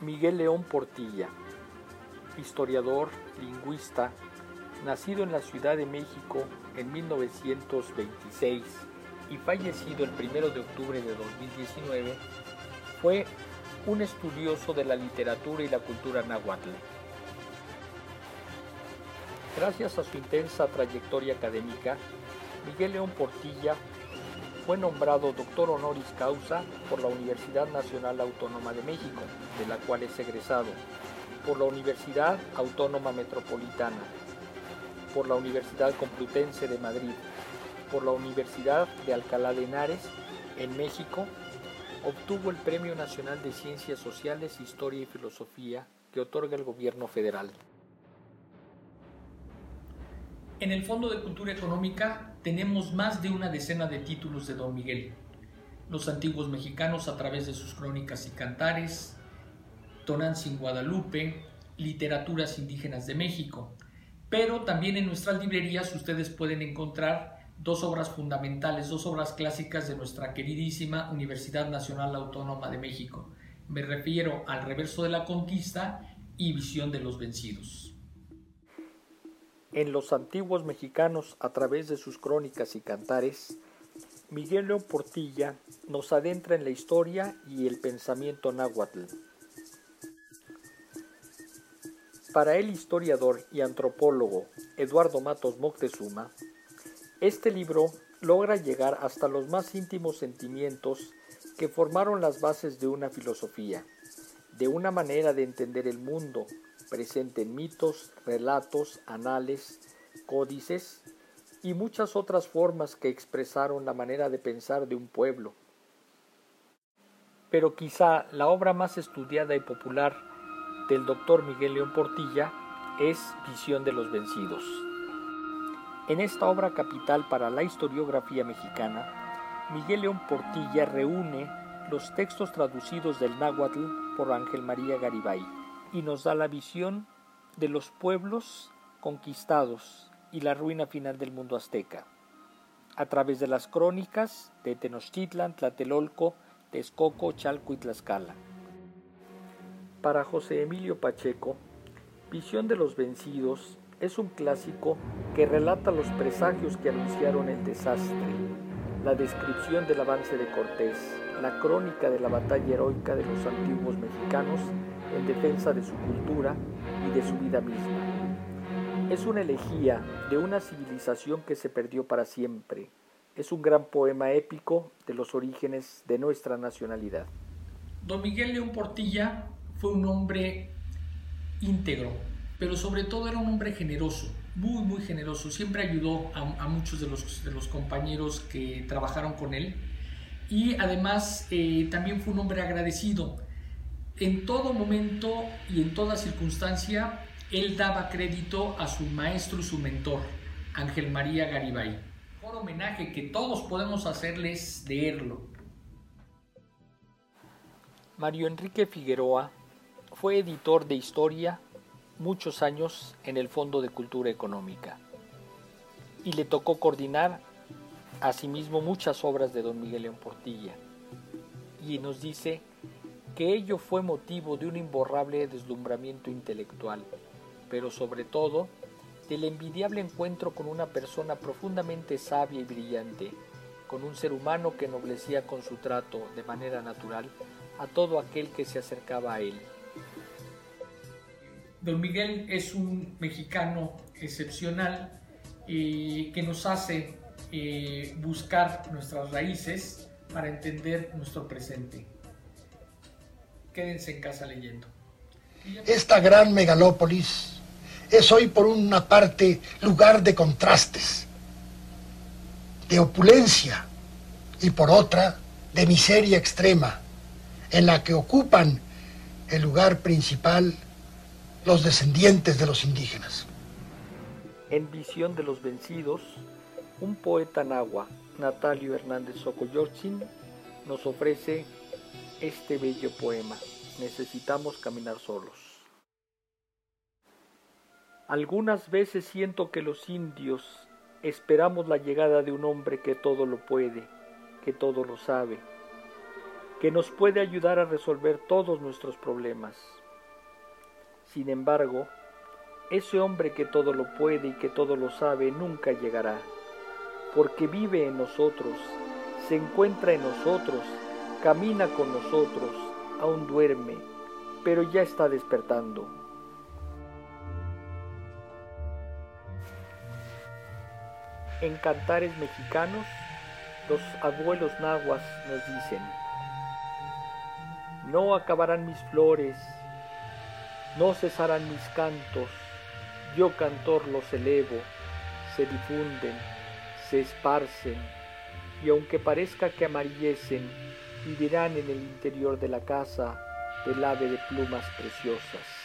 Miguel León Portilla, historiador, lingüista, nacido en la Ciudad de México en 1926 y fallecido el 1 de octubre de 2019, fue un estudioso de la literatura y la cultura náhuatl. Gracias a su intensa trayectoria académica, Miguel León Portilla fue nombrado doctor honoris causa por la Universidad Nacional Autónoma de México, de la cual es egresado, por la Universidad Autónoma Metropolitana, por la Universidad Complutense de Madrid, por la Universidad de Alcalá de Henares, en México, obtuvo el Premio Nacional de Ciencias Sociales, Historia y Filosofía que otorga el gobierno federal. En el Fondo de Cultura Económica tenemos más de una decena de títulos de Don Miguel. Los antiguos mexicanos a través de sus crónicas y cantares, Tonantzin Guadalupe, literaturas indígenas de México. Pero también en nuestras librerías ustedes pueden encontrar dos obras fundamentales, dos obras clásicas de nuestra queridísima Universidad Nacional Autónoma de México. Me refiero al Reverso de la Conquista y Visión de los Vencidos en los antiguos mexicanos a través de sus crónicas y cantares, Miguel León Portilla nos adentra en la historia y el pensamiento náhuatl. Para el historiador y antropólogo Eduardo Matos Moctezuma, este libro logra llegar hasta los más íntimos sentimientos que formaron las bases de una filosofía, de una manera de entender el mundo, presente en mitos, relatos, anales, códices y muchas otras formas que expresaron la manera de pensar de un pueblo. Pero quizá la obra más estudiada y popular del doctor Miguel León Portilla es Visión de los Vencidos. En esta obra capital para la historiografía mexicana, Miguel León Portilla reúne los textos traducidos del náhuatl por Ángel María Garibay y nos da la visión de los pueblos conquistados y la ruina final del mundo azteca, a través de las crónicas de Tenochtitlan, Tlatelolco, Texcoco, Chalco y Tlaxcala. Para José Emilio Pacheco, Visión de los Vencidos es un clásico que relata los presagios que anunciaron el desastre, la descripción del avance de Cortés, la crónica de la batalla heroica de los antiguos mexicanos en defensa de su cultura y de su vida misma. Es una elegía de una civilización que se perdió para siempre. Es un gran poema épico de los orígenes de nuestra nacionalidad. Don Miguel León Portilla fue un hombre íntegro, pero sobre todo era un hombre generoso, muy, muy generoso. Siempre ayudó a, muchos de los, de los, compañeros que trabajaron con él. Y además eh, también fue un hombre agradecido en todo momento y en toda circunstancia, él daba crédito a su maestro y su mentor, Ángel María Garibay. Por homenaje que todos podemos hacerles leerlo. Mario Enrique Figueroa fue editor de historia muchos años en el Fondo de Cultura Económica y le tocó coordinar asimismo muchas obras de don Miguel León Portilla. Y nos dice que ello fue motivo de un imborrable deslumbramiento intelectual, pero sobre todo del envidiable encuentro con una persona profundamente sabia y brillante, con un ser humano que noblecía con su trato de manera natural a todo aquel que se acercaba a él. Don Miguel es un mexicano excepcional y que nos hace eh, buscar nuestras raíces para entender nuestro presente quédense en casa leyendo. Esta gran megalópolis es hoy por una parte lugar de contrastes, de opulencia y por otra de miseria extrema, en la que ocupan el lugar principal los descendientes de los indígenas. En Visión de los Vencidos, un poeta nahua, Natalio Hernández Socoyorchin, nos ofrece este bello poema. Necesitamos caminar solos. Algunas veces siento que los indios esperamos la llegada de un hombre que todo lo puede, que todo lo sabe, que nos puede ayudar a resolver todos nuestros problemas, Sin embargo, ese hombre que todo lo puede y que todo lo sabe nunca llegará, porque vive en nosotros, se encuentra en nosotros, camina con nosotros, aún duerme, pero ya está despertando. En cantares mexicanos, los abuelos nahuas nos dicen, no acabarán mis flores, no cesarán mis cantos, yo cantor los elevo, se difunden, se esparcen, y aunque parezca que amarillecen, vivirán en el interior de la casa del ave de plumas preciosas.